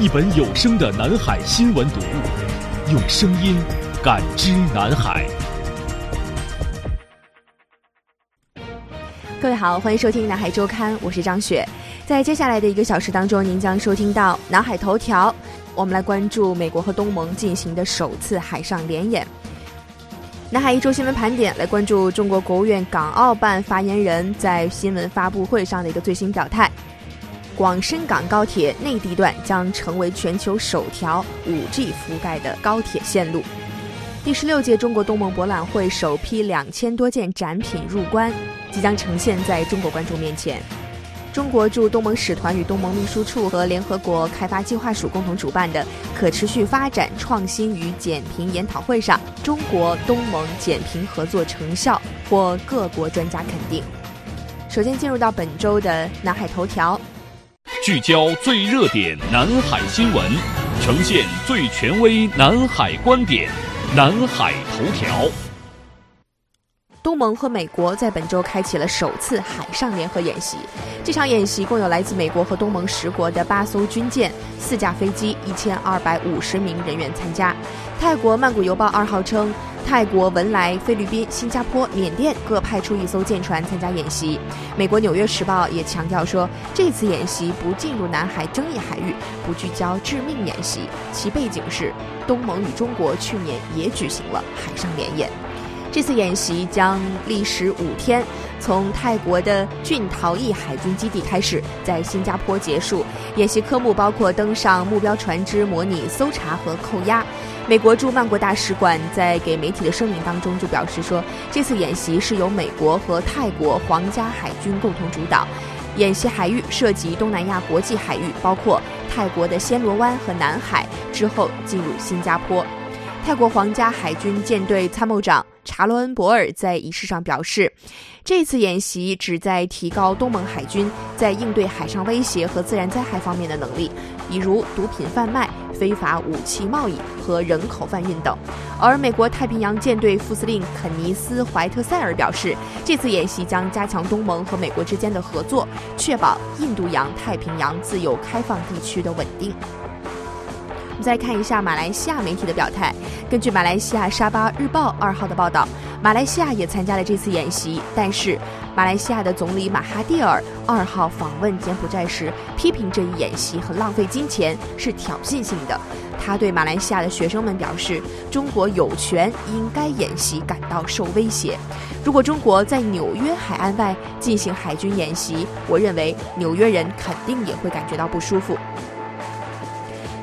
一本有声的南海新闻读物，用声音感知南海。各位好，欢迎收听南海周刊，我是张雪。在接下来的一个小时当中，您将收听到南海头条。我们来关注美国和东盟进行的首次海上联演。南海一周新闻盘点，来关注中国国务院港澳办发言人在新闻发布会上的一个最新表态。广深港高铁内地段将成为全球首条 5G 覆盖的高铁线路。第十六届中国东盟博览会首批两千多件展品入关，即将呈现在中国观众面前。中国驻东盟使团与东盟秘书处和联合国开发计划署共同主办的可持续发展创新与减贫研讨会上，中国东盟减贫合作成效获各国专家肯定。首先进入到本周的南海头条。聚焦最热点南海新闻，呈现最权威南海观点。南海头条。东盟和美国在本周开启了首次海上联合演习。这场演习共有来自美国和东盟十国的八艘军舰、四架飞机、一千二百五十名人员参加。泰国曼谷邮报二号称。泰国、文莱、菲律宾、新加坡、缅甸各派出一艘舰船参加演习。美国《纽约时报》也强调说，这次演习不进入南海争议海域，不聚焦致命演习。其背景是，东盟与中国去年也举行了海上联演。这次演习将历时五天，从泰国的俊陶义海军基地开始，在新加坡结束。演习科目包括登上目标船只模拟搜查和扣押。美国驻曼国大使馆在给媒体的声明当中就表示说，这次演习是由美国和泰国皇家海军共同主导，演习海域涉及东南亚国际海域，包括泰国的暹罗湾和南海，之后进入新加坡。泰国皇家海军舰队参谋长。查罗恩·博尔在仪式上表示，这次演习旨在提高东盟海军在应对海上威胁和自然灾害方面的能力，比如毒品贩卖、非法武器贸易和人口贩运等。而美国太平洋舰队副司令肯尼斯·怀特塞尔表示，这次演习将加强东盟和美国之间的合作，确保印度洋太平洋自由开放地区的稳定。再看一下马来西亚媒体的表态。根据马来西亚沙巴日报二号的报道，马来西亚也参加了这次演习。但是，马来西亚的总理马哈蒂尔二号访问柬埔寨时，批评这一演习很浪费金钱，是挑衅性的。他对马来西亚的学生们表示：“中国有权因该演习感到受威胁。如果中国在纽约海岸外进行海军演习，我认为纽约人肯定也会感觉到不舒服。”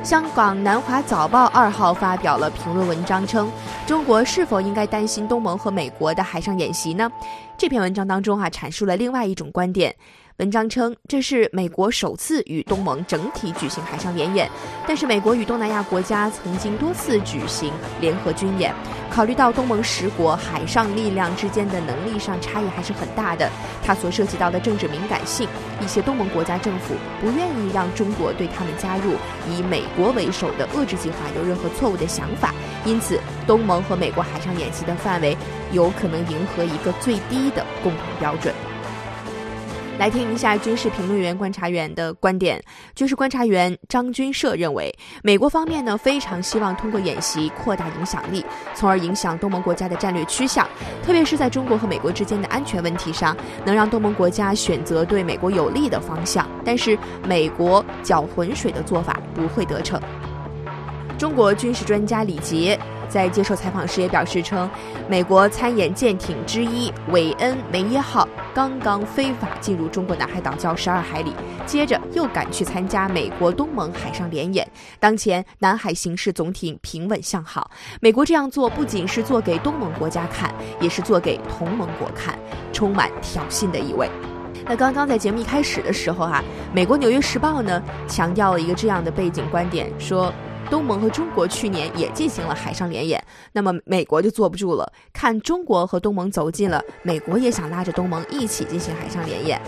香港南华早报二号发表了评论文章，称中国是否应该担心东盟和美国的海上演习呢？这篇文章当中啊，阐述了另外一种观点。文章称，这是美国首次与东盟整体举行海上联演，但是美国与东南亚国家曾经多次举行联合军演。考虑到东盟十国海上力量之间的能力上差异还是很大的，它所涉及到的政治敏感性，一些东盟国家政府不愿意让中国对他们加入以美国为首的遏制计划有任何错误的想法，因此东盟和美国海上演习的范围有可能迎合一个最低的共同标准。来听一下军事评论员、观察员的观点。军事观察员张军社认为，美国方面呢非常希望通过演习扩大影响力，从而影响东盟国家的战略趋向，特别是在中国和美国之间的安全问题上，能让东盟国家选择对美国有利的方向。但是，美国搅浑水的做法不会得逞。中国军事专家李杰。在接受采访时也表示称，美国参演舰艇之一“韦恩梅耶号”刚刚非法进入中国南海岛礁十二海里，接着又赶去参加美国东盟海上联演。当前南海形势总体平稳向好，美国这样做不仅是做给东盟国家看，也是做给同盟国看，充满挑衅的意味。那刚刚在节目一开始的时候啊，美国《纽约时报》呢强调了一个这样的背景观点，说。东盟和中国去年也进行了海上联演，那么美国就坐不住了。看中国和东盟走近了，美国也想拉着东盟一起进行海上联演。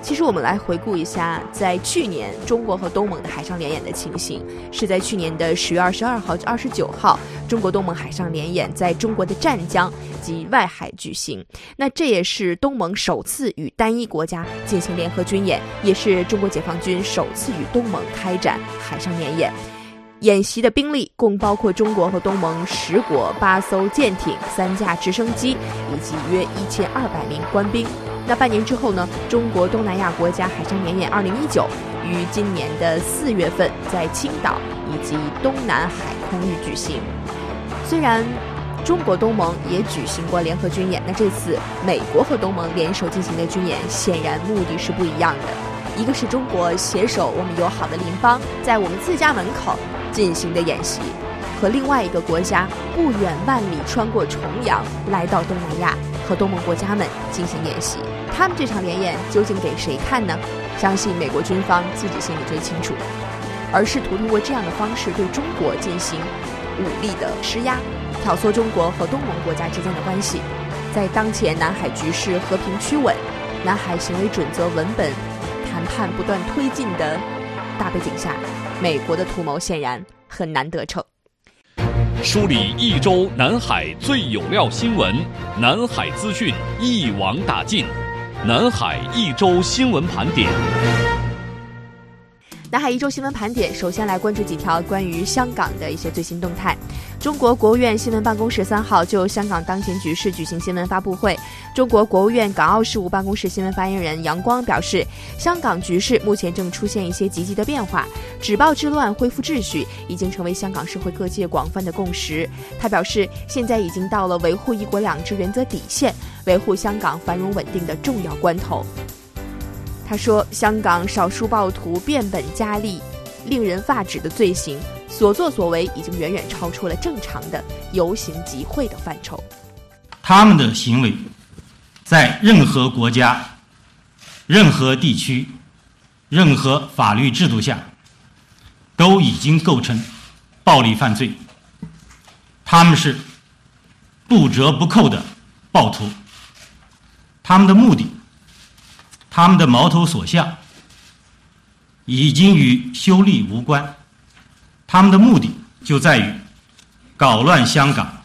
其实我们来回顾一下，在去年中国和东盟的海上联演的情形，是在去年的十月二十二号至二十九号，中国东盟海上联演在中国的湛江及外海举行。那这也是东盟首次与单一国家进行联合军演，也是中国解放军首次与东盟开展海上联演。演习的兵力共包括中国和东盟十国八艘舰艇、三架直升机以及约一千二百名官兵。那半年之后呢？中国东南亚国家海上联演二零一九于今年的四月份在青岛以及东南海空域举行。虽然中国东盟也举行过联合军演，那这次美国和东盟联手进行的军演，显然目的是不一样的。一个是中国携手我们友好的邻邦，在我们自家门口。进行的演习，和另外一个国家不远万里穿过重洋来到东南亚和东盟国家们进行演习，他们这场联演究竟给谁看呢？相信美国军方自己心里最清楚。而试图通过这样的方式对中国进行武力的施压，挑唆中国和东盟国家之间的关系，在当前南海局势和平趋稳、南海行为准则文本谈判不断推进的大背景下。美国的图谋显然很难得逞。梳理一周南海最有料新闻，南海资讯一网打尽，南海一周新闻盘点。南海一周新闻盘点，首先来关注几条关于香港的一些最新动态。中国国务院新闻办公室三号就香港当前局势举行新闻发布会。中国国务院港澳事务办公室新闻发言人杨光表示，香港局势目前正出现一些积极的变化，止暴制乱、恢复秩序已经成为香港社会各界广泛的共识。他表示，现在已经到了维护“一国两制”原则底线、维护香港繁荣稳定的重要关头。他说：“香港少数暴徒变本加厉、令人发指的罪行，所作所为已经远远超出了正常的游行集会的范畴。他们的行为，在任何国家、任何地区、任何法律制度下，都已经构成暴力犯罪。他们是不折不扣的暴徒。他们的目的。”他们的矛头所向已经与修例无关，他们的目的就在于搞乱香港、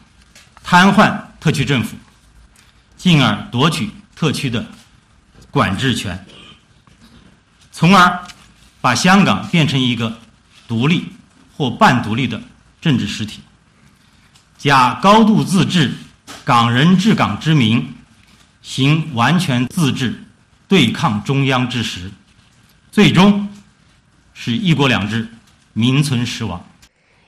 瘫痪特区政府，进而夺取特区的管制权，从而把香港变成一个独立或半独立的政治实体，假高度自治、港人治港之名，行完全自治。对抗中央之时，最终是一国两制名存实亡。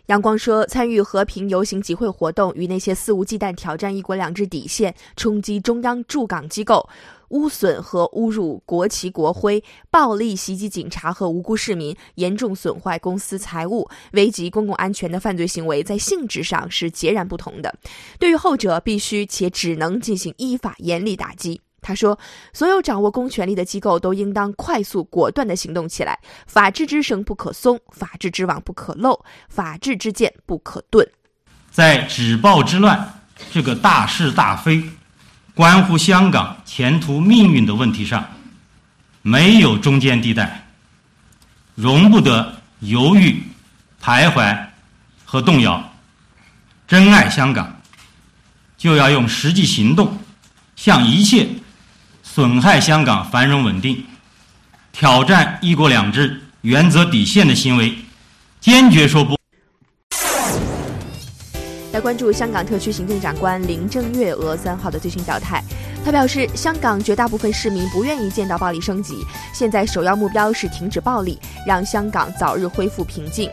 杨光说：“参与和平游行集会活动，与那些肆无忌惮挑战一国两制底线、冲击中央驻港机构、污损和侮辱国旗国徽、暴力袭击警察和无辜市民、严重损坏公司财物、危及公共安全的犯罪行为，在性质上是截然不同的。对于后者，必须且只能进行依法严厉打击。”他说：“所有掌握公权力的机构都应当快速果断地行动起来，法治之绳不可松，法治之网不可漏，法治之剑不可钝。在止暴制乱这个大是大非、关乎香港前途命运的问题上，没有中间地带，容不得犹豫、徘徊和动摇。真爱香港，就要用实际行动向一切。”损害香港繁荣稳定、挑战“一国两制”原则底线的行为，坚决说不。来关注香港特区行政长官林郑月娥三号的最新表态，他表示，香港绝大部分市民不愿意见到暴力升级，现在首要目标是停止暴力，让香港早日恢复平静。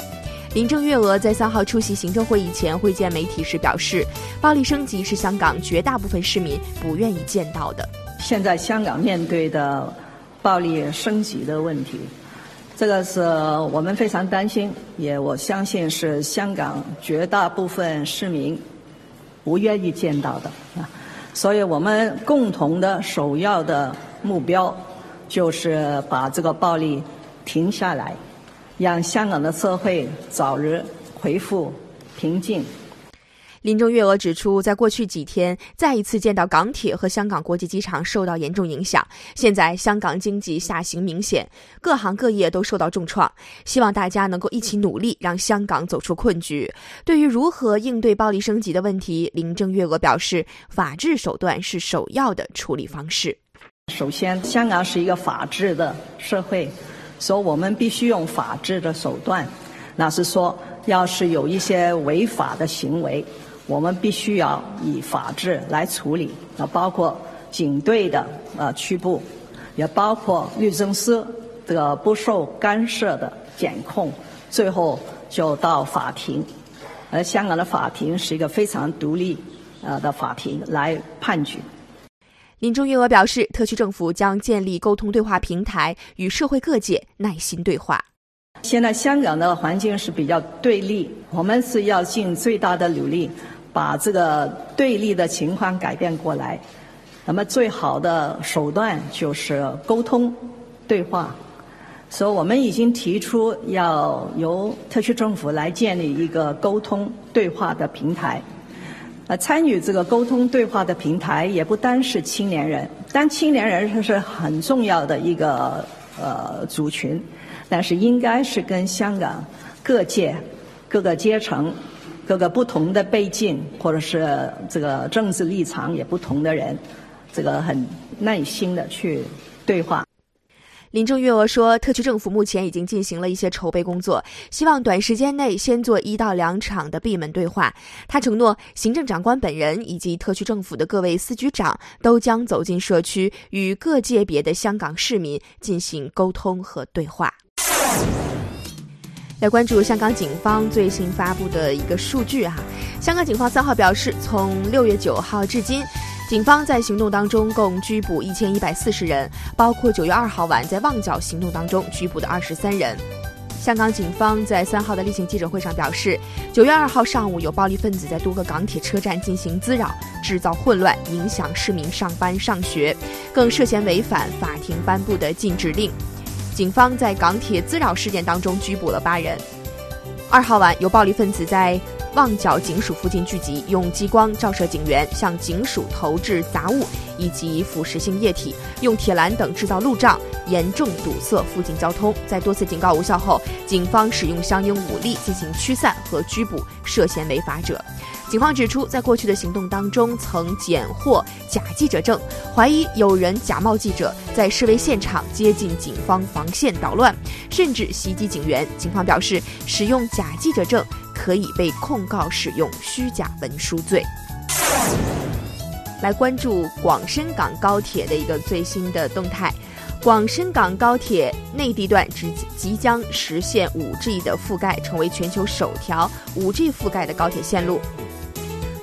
林郑月娥在三号出席行政会议前会见媒体时表示，暴力升级是香港绝大部分市民不愿意见到的。现在香港面对的暴力升级的问题，这个是我们非常担心，也我相信是香港绝大部分市民不愿意见到的啊。所以我们共同的首要的目标就是把这个暴力停下来。让香港的社会早日恢复平静。林郑月娥指出，在过去几天，再一次见到港铁和香港国际机场受到严重影响。现在香港经济下行明显，各行各业都受到重创。希望大家能够一起努力，让香港走出困局。对于如何应对暴力升级的问题，林郑月娥表示，法治手段是首要的处理方式。首先，香港是一个法治的社会。所以我们必须用法治的手段，那是说，要是有一些违法的行为，我们必须要以法治来处理。啊包括警队的呃拘捕，也包括律政司的不受干涉的检控，最后就到法庭。而香港的法庭是一个非常独立呃的法庭来判决。林郑月娥表示，特区政府将建立沟通对话平台，与社会各界耐心对话。现在香港的环境是比较对立，我们是要尽最大的努力，把这个对立的情况改变过来。那么，最好的手段就是沟通对话。所以我们已经提出要由特区政府来建立一个沟通对话的平台。呃，参与这个沟通对话的平台也不单是青年人，但青年人是很重要的一个呃族群，但是应该是跟香港各界、各个阶层、各个不同的背景或者是这个政治立场也不同的人，这个很耐心的去对话。林郑月娥说，特区政府目前已经进行了一些筹备工作，希望短时间内先做一到两场的闭门对话。他承诺，行政长官本人以及特区政府的各位司局长都将走进社区，与各界别的香港市民进行沟通和对话。来关注香港警方最新发布的一个数据哈，香港警方三号表示，从六月九号至今。警方在行动当中共拘捕一千一百四十人，包括九月二号晚在旺角行动当中拘捕的二十三人。香港警方在三号的例行记者会上表示，九月二号上午有暴力分子在多个港铁车站进行滋扰，制造混乱，影响市民上班上学，更涉嫌违反法庭颁布的禁止令。警方在港铁滋扰事件当中拘捕了八人。二号晚有暴力分子在。旺角警署附近聚集，用激光照射警员，向警署投掷杂物以及腐蚀性液体，用铁栏等制造路障，严重堵塞附近交通。在多次警告无效后，警方使用相应武力进行驱散和拘捕涉嫌违法者。警方指出，在过去的行动当中，曾检获假记者证，怀疑有人假冒记者，在示威现场接近警方防线捣乱，甚至袭击警员。警方表示，使用假记者证可以被控告使用虚假文书罪。来关注广深港高铁的一个最新的动态，广深港高铁内地段即即将实现 5G 的覆盖，成为全球首条 5G 覆盖的高铁线路。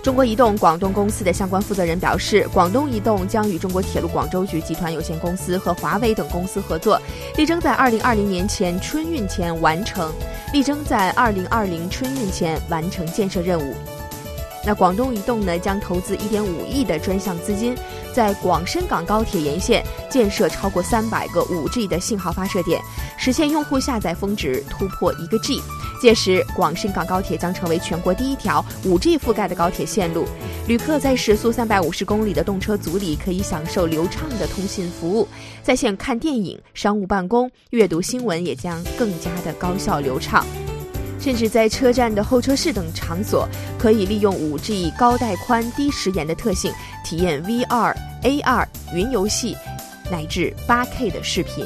中国移动广东公司的相关负责人表示，广东移动将与中国铁路广州局集团有限公司和华为等公司合作，力争在二零二零年前春运前完成，力争在二零二零春运前完成建设任务。那广东移动呢，将投资一点五亿的专项资金，在广深港高铁沿线建设超过三百个五 G 的信号发射点，实现用户下载峰值突破一个 G。届时，广深港高铁将成为全国第一条 5G 覆盖的高铁线路。旅客在时速350公里的动车组里，可以享受流畅的通信服务，在线看电影、商务办公、阅读新闻也将更加的高效流畅。甚至在车站的候车室等场所，可以利用 5G 高带宽、低时延的特性，体验 VR、AR、云游戏，乃至 8K 的视频。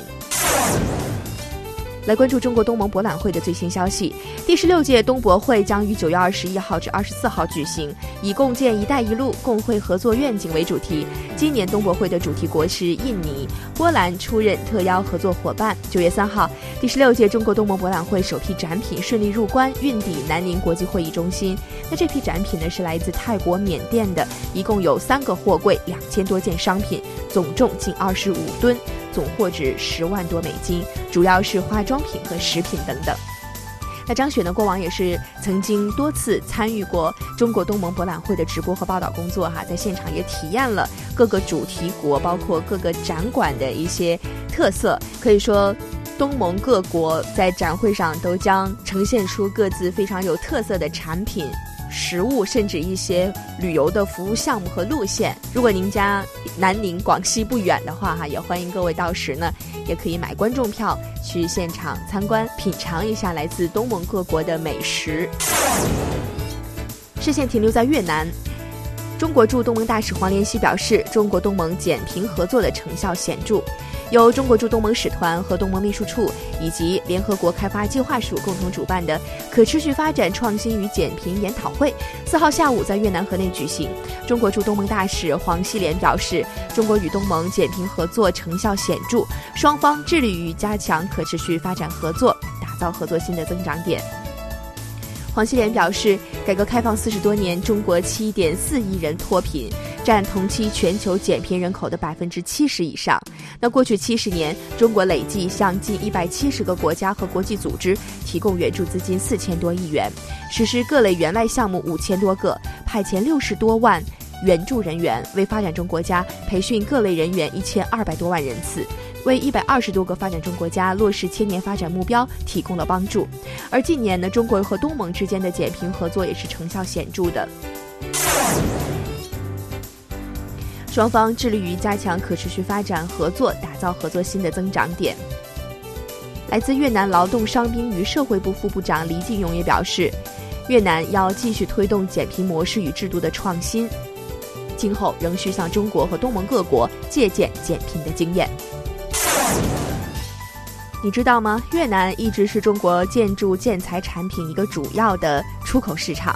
来关注中国东盟博览会的最新消息。第十六届东博会将于九月二十一号至二十四号举行，以“共建“一带一路”共会合作愿景”为主题。今年东博会的主题国是印尼，波兰出任特邀合作伙伴。九月三号，第十六届中国东盟博览会首批展品顺利入关，运抵南宁国际会议中心。那这批展品呢，是来自泰国、缅甸的，一共有三个货柜，两千多件商品，总重近二十五吨。总货值十万多美金，主要是化妆品和食品等等。那张雪呢，过往也是曾经多次参与过中国东盟博览会的直播和报道工作哈，在现场也体验了各个主题国，包括各个展馆的一些特色。可以说，东盟各国在展会上都将呈现出各自非常有特色的产品。食物，甚至一些旅游的服务项目和路线。如果您家南宁、广西不远的话，哈，也欢迎各位到时呢，也可以买观众票去现场参观，品尝一下来自东盟各国的美食。视线停留在越南，中国驻东盟大使黄连熙表示，中国东盟减贫合作的成效显著。由中国驻东盟使团和东盟秘书处以及联合国开发计划署共同主办的可持续发展创新与减贫研讨会，四号下午在越南河内举行。中国驻东盟大使黄锡莲表示，中国与东盟减贫合作成效显著，双方致力于加强可持续发展合作，打造合作新的增长点。黄锡莲表示，改革开放四十多年，中国七点四亿人脱贫。占同期全球减贫人口的百分之七十以上。那过去七十年，中国累计向近一百七十个国家和国际组织提供援助资金四千多亿元，实施各类援外项目五千多个，派遣六十多万援助人员，为发展中国家培训各类人员一千二百多万人次，为一百二十多个发展中国家落实千年发展目标提供了帮助。而近年呢，中国和东盟之间的减贫合作也是成效显著的。双方致力于加强可持续发展合作，打造合作新的增长点。来自越南劳动伤兵与社会部副部长黎进勇也表示，越南要继续推动减贫模式与制度的创新，今后仍需向中国和东盟各国借鉴减贫的经验。你知道吗？越南一直是中国建筑建材产品一个主要的出口市场。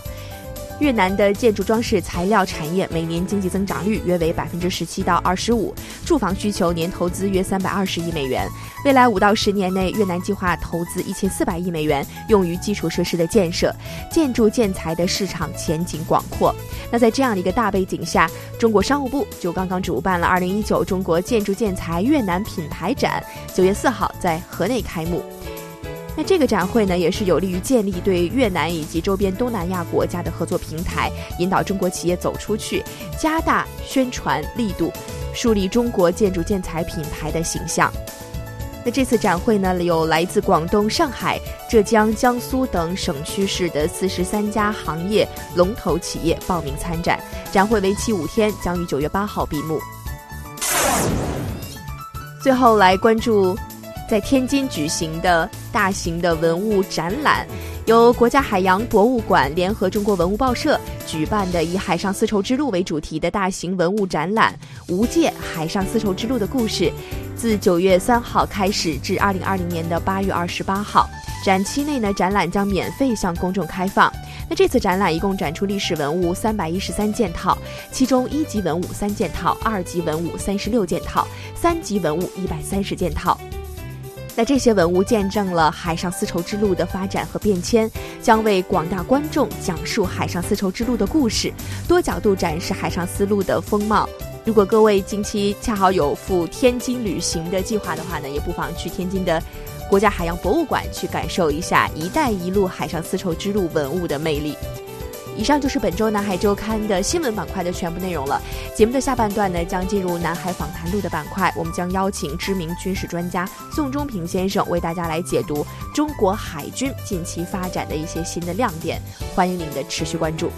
越南的建筑装饰材料产业每年经济增长率约为百分之十七到二十五，住房需求年投资约三百二十亿美元。未来五到十年内，越南计划投资一千四百亿美元用于基础设施的建设，建筑建材的市场前景广阔。那在这样的一个大背景下，中国商务部就刚刚主办了二零一九中国建筑建材越南品牌展，九月四号在河内开幕。那这个展会呢，也是有利于建立对越南以及周边东南亚国家的合作平台，引导中国企业走出去，加大宣传力度，树立中国建筑建材品牌的形象。那这次展会呢，有来自广东、上海、浙江、江苏等省区市的四十三家行业龙头企业报名参展。展会为期五天，将于九月八号闭幕。最后来关注。在天津举行的大型的文物展览，由国家海洋博物馆联合中国文物报社举办的以海上丝绸之路为主题的大型文物展览《无界海上丝绸之路的故事》，自九月三号开始至二零二零年的八月二十八号。展期内呢，展览将免费向公众开放。那这次展览一共展出历史文物三百一十三件套，其中一级文物三件套，二级文物三十六件套，三级文物一百三十件套。那这些文物见证了海上丝绸之路的发展和变迁，将为广大观众讲述海上丝绸之路的故事，多角度展示海上丝路的风貌。如果各位近期恰好有赴天津旅行的计划的话呢，也不妨去天津的国家海洋博物馆去感受一下“一带一路”海上丝绸之路文物的魅力。以上就是本周南海周刊的新闻板块的全部内容了。节目的下半段呢，将进入南海访谈录的板块，我们将邀请知名军事专家宋忠平先生为大家来解读中国海军近期发展的一些新的亮点。欢迎您的持续关注。